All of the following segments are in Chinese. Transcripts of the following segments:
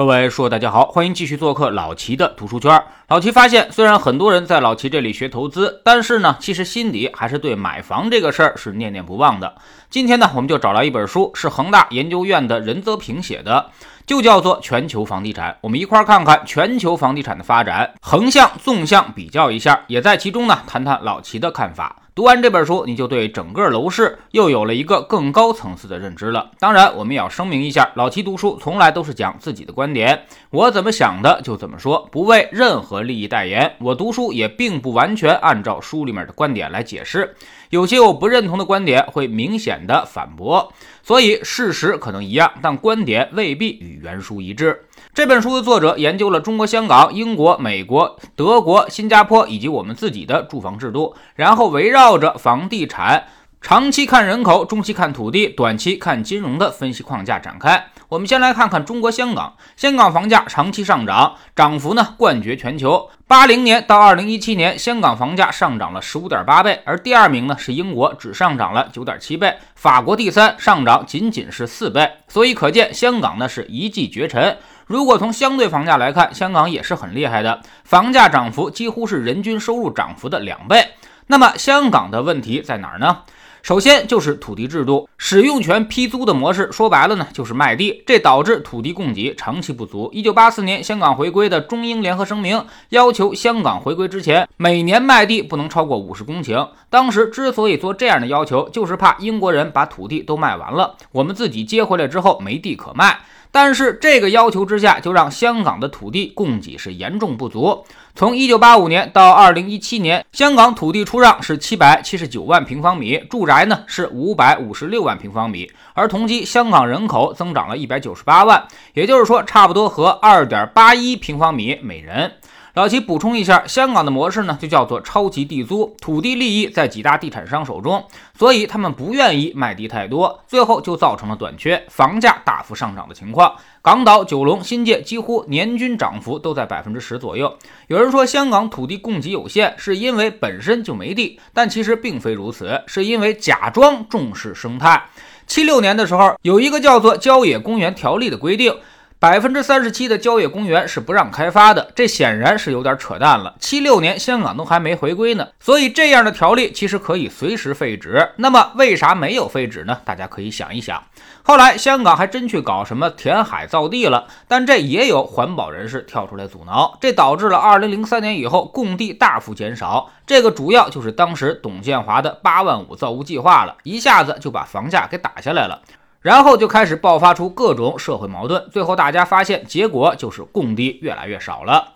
各位书友大家好，欢迎继续做客老齐的读书圈。老齐发现，虽然很多人在老齐这里学投资，但是呢，其实心底还是对买房这个事儿是念念不忘的。今天呢，我们就找来一本书，是恒大研究院的任泽平写的，就叫做《全球房地产》。我们一块儿看看全球房地产的发展，横向、纵向比较一下，也在其中呢谈谈老齐的看法。读完这本书，你就对整个楼市又有了一个更高层次的认知了。当然，我们也要声明一下，老齐读书从来都是讲自己的观点，我怎么想的就怎么说，不为任何利益代言。我读书也并不完全按照书里面的观点来解释，有些我不认同的观点会明显的反驳。所以事实可能一样，但观点未必与原书一致。这本书的作者研究了中国香港、英国、美国、德国、新加坡以及我们自己的住房制度，然后围绕着房地产长期看人口、中期看土地、短期看金融的分析框架展开。我们先来看看中国香港，香港房价长期上涨，涨幅呢冠绝全球。八零年到二零一七年，香港房价上涨了十五点八倍，而第二名呢是英国，只上涨了九点七倍，法国第三，上涨仅仅是四倍。所以可见，香港呢是一骑绝尘。如果从相对房价来看，香港也是很厉害的，房价涨幅几乎是人均收入涨幅的两倍。那么香港的问题在哪儿呢？首先就是土地制度，使用权批租的模式，说白了呢就是卖地，这导致土地供给长期不足。一九八四年香港回归的中英联合声明要求香港回归之前每年卖地不能超过五十公顷。当时之所以做这样的要求，就是怕英国人把土地都卖完了，我们自己接回来之后没地可卖。但是这个要求之下，就让香港的土地供给是严重不足。从一九八五年到二零一七年，香港土地出让是七百七十九万平方米，住宅呢是五百五十六万平方米，而同期香港人口增长了一百九十八万，也就是说，差不多和二点八一平方米每人。老齐补充一下，香港的模式呢，就叫做超级地租，土地利益在几大地产商手中，所以他们不愿意卖地太多，最后就造成了短缺、房价大幅上涨的情况。港岛、九龙、新界几乎年均涨幅都在百分之十左右。有人说香港土地供给有限，是因为本身就没地，但其实并非如此，是因为假装重视生态。七六年的时候，有一个叫做《郊野公园条例》的规定。百分之三十七的郊野公园是不让开发的，这显然是有点扯淡了。七六年香港都还没回归呢，所以这样的条例其实可以随时废止。那么为啥没有废止呢？大家可以想一想。后来香港还真去搞什么填海造地了，但这也有环保人士跳出来阻挠，这导致了二零零三年以后供地大幅减少。这个主要就是当时董建华的八万五造屋计划了，一下子就把房价给打下来了。然后就开始爆发出各种社会矛盾，最后大家发现结果就是供地越来越少了。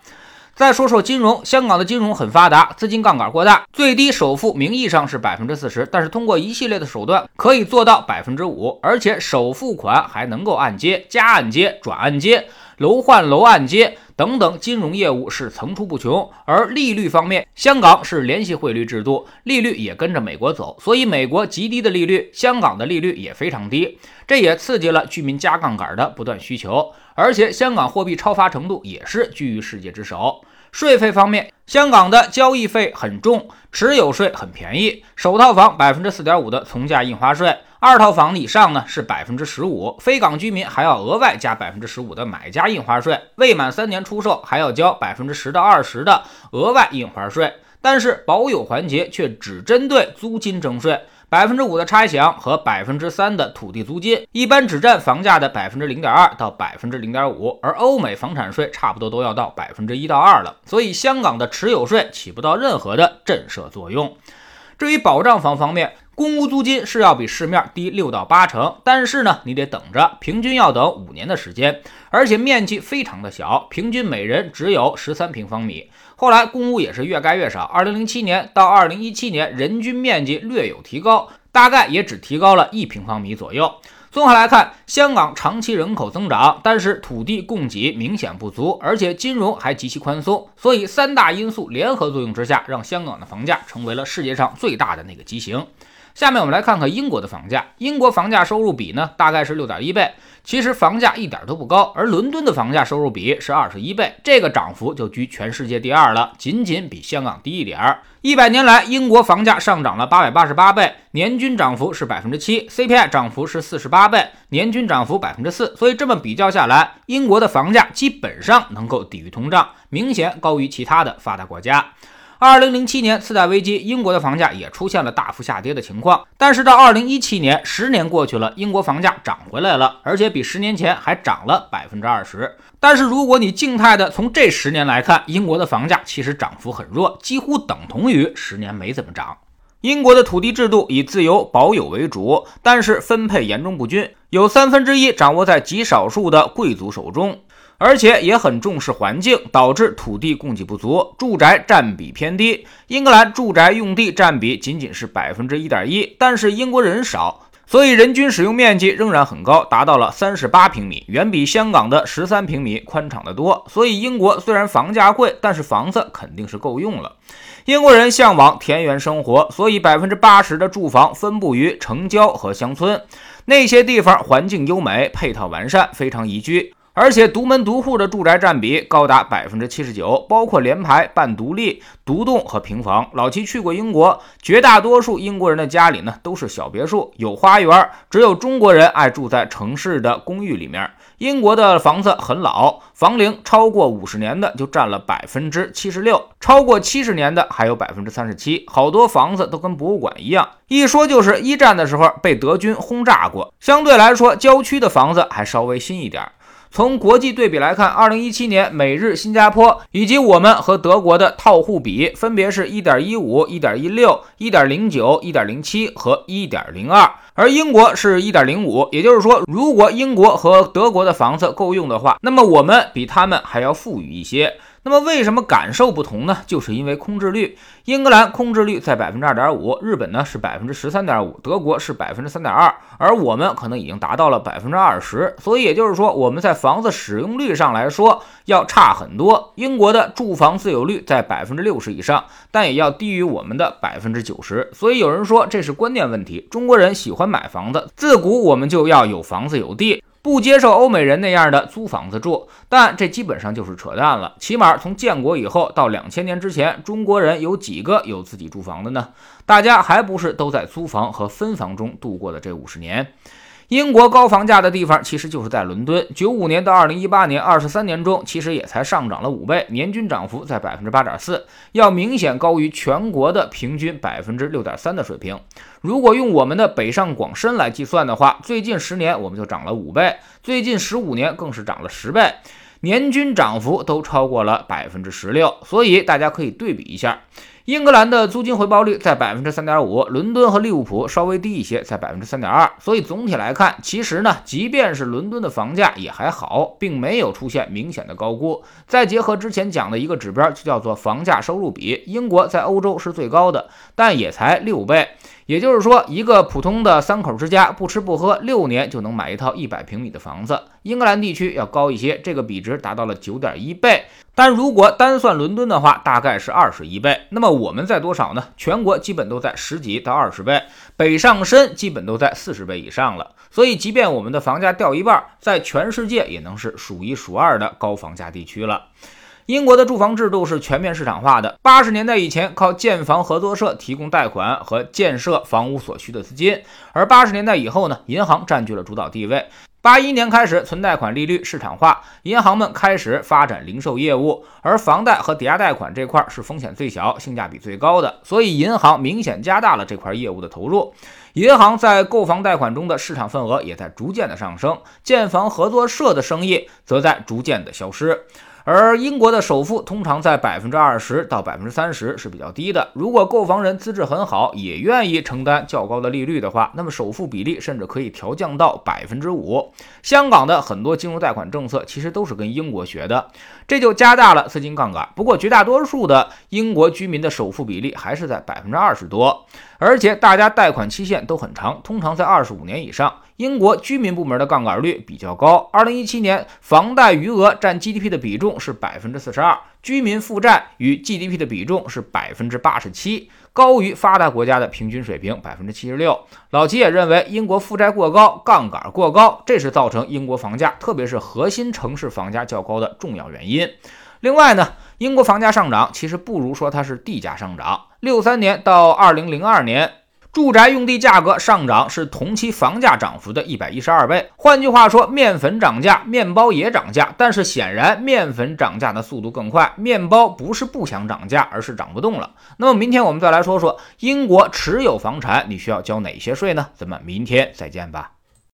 再说说金融，香港的金融很发达，资金杠杆过大，最低首付名义上是百分之四十，但是通过一系列的手段可以做到百分之五，而且首付款还能够按揭、加按揭、转按揭、楼换楼按揭。等等，金融业务是层出不穷。而利率方面，香港是联系汇率制度，利率也跟着美国走，所以美国极低的利率，香港的利率也非常低，这也刺激了居民加杠杆的不断需求。而且，香港货币超发程度也是居于世界之首。税费方面，香港的交易费很重，持有税很便宜，首套房百分之四点五的从价印花税，二套房以上呢是百分之十五，非港居民还要额外加百分之十五的买家印花税，未满三年出售还要交百分之十到二十的额外印花税，但是保有环节却只针对租金征税。百分之五的差饷和百分之三的土地租金，一般只占房价的百分之零点二到百分之零点五，而欧美房产税差不多都要到百分之一到二了。所以香港的持有税起不到任何的震慑作用。至于保障房方面，公屋租金是要比市面低六到八成，但是呢，你得等着，平均要等五年的时间，而且面积非常的小，平均每人只有十三平方米。后来公屋也是越盖越少，二零零七年到二零一七年，人均面积略有提高，大概也只提高了一平方米左右。综合来看，香港长期人口增长，但是土地供给明显不足，而且金融还极其宽松，所以三大因素联合作用之下，让香港的房价成为了世界上最大的那个畸形。下面我们来看看英国的房价，英国房价收入比呢大概是六点一倍。其实房价一点都不高，而伦敦的房价收入比是二十一倍，这个涨幅就居全世界第二了，仅仅比香港低一点儿。一百年来，英国房价上涨了八百八十八倍，年均涨幅是百分之七，CPI 涨幅是四十八倍，年均涨幅百分之四。所以这么比较下来，英国的房价基本上能够抵御通胀，明显高于其他的发达国家。二零零七年次贷危机，英国的房价也出现了大幅下跌的情况。但是到二零一七年，十年过去了，英国房价涨回来了，而且比十年前还涨了百分之二十。但是如果你静态的从这十年来看，英国的房价其实涨幅很弱，几乎等同于十年没怎么涨。英国的土地制度以自由保有为主，但是分配严重不均，有三分之一掌握在极少数的贵族手中。而且也很重视环境，导致土地供给不足，住宅占比偏低。英格兰住宅用地占比仅仅是百分之一点一，但是英国人少，所以人均使用面积仍然很高，达到了三十八平米，远比香港的十三平米宽敞得多。所以英国虽然房价贵，但是房子肯定是够用了。英国人向往田园生活，所以百分之八十的住房分布于城郊和乡村，那些地方环境优美，配套完善，非常宜居。而且独门独户的住宅占比高达百分之七十九，包括联排、半独立、独栋和平房。老齐去过英国，绝大多数英国人的家里呢都是小别墅，有花园。只有中国人爱住在城市的公寓里面。英国的房子很老，房龄超过五十年的就占了百分之七十六，超过七十年的还有百分之三十七。好多房子都跟博物馆一样，一说就是一战的时候被德军轰炸过。相对来说，郊区的房子还稍微新一点。从国际对比来看，二零一七年美日、新加坡以及我们和德国的套户比分别是1.15、1.16、1.09、1.07和一点零二而英国是一点零五。也就是说，如果英国和德国的房子够用的话，那么我们比他们还要富裕一些。那么为什么感受不同呢？就是因为空置率，英格兰空置率在百分之二点五，日本呢是百分之十三点五，德国是百分之三点二，而我们可能已经达到了百分之二十。所以也就是说，我们在房子使用率上来说要差很多。英国的住房自有率在百分之六十以上，但也要低于我们的百分之九十。所以有人说这是观念问题，中国人喜欢买房子，自古我们就要有房子有地。不接受欧美人那样的租房子住，但这基本上就是扯淡了。起码从建国以后到两千年之前，中国人有几个有自己住房的呢？大家还不是都在租房和分房中度过的这五十年？英国高房价的地方其实就是在伦敦。九五年到二零一八年二十三年中，其实也才上涨了五倍，年均涨幅在百分之八点四，要明显高于全国的平均百分之六点三的水平。如果用我们的北上广深来计算的话，最近十年我们就涨了五倍，最近十五年更是涨了十倍，年均涨幅都超过了百分之十六。所以大家可以对比一下。英格兰的租金回报率在百分之三点五，伦敦和利物浦稍微低一些，在百分之三点二。所以总体来看，其实呢，即便是伦敦的房价也还好，并没有出现明显的高估。再结合之前讲的一个指标，就叫做房价收入比，英国在欧洲是最高的，但也才六倍。也就是说，一个普通的三口之家不吃不喝六年就能买一套一百平米的房子。英格兰地区要高一些，这个比值达到了九点一倍。但如果单算伦敦的话，大概是二十一倍。那么我们在多少呢？全国基本都在十几到二十倍，北上深基本都在四十倍以上了。所以，即便我们的房价掉一半，在全世界也能是数一数二的高房价地区了。英国的住房制度是全面市场化的。八十年代以前，靠建房合作社提供贷款和建设房屋所需的资金，而八十年代以后呢，银行占据了主导地位。八一年开始，存贷款利率市场化，银行们开始发展零售业务，而房贷和抵押贷款这块是风险最小、性价比最高的，所以银行明显加大了这块业务的投入。银行在购房贷款中的市场份额也在逐渐的上升，建房合作社的生意则在逐渐的消失。而英国的首付通常在百分之二十到百分之三十是比较低的。如果购房人资质很好，也愿意承担较高的利率的话，那么首付比例甚至可以调降到百分之五。香港的很多金融贷款政策其实都是跟英国学的，这就加大了资金杠杆。不过绝大多数的英国居民的首付比例还是在百分之二十多，而且大家贷款期限都很长，通常在二十五年以上。英国居民部门的杠杆率比较高，二零一七年房贷余额占 GDP 的比重是百分之四十二，居民负债与 GDP 的比重是百分之八十七，高于发达国家的平均水平百分之七十六。老齐也认为，英国负债过高、杠杆过高，这是造成英国房价，特别是核心城市房价较高的重要原因。另外呢，英国房价上涨其实不如说它是地价上涨。六三年到二零零二年。住宅用地价格上涨是同期房价涨幅的一百一十二倍。换句话说，面粉涨价，面包也涨价，但是显然面粉涨价的速度更快，面包不是不想涨价，而是涨不动了。那么明天我们再来说说英国持有房产，你需要交哪些税呢？咱们明天再见吧。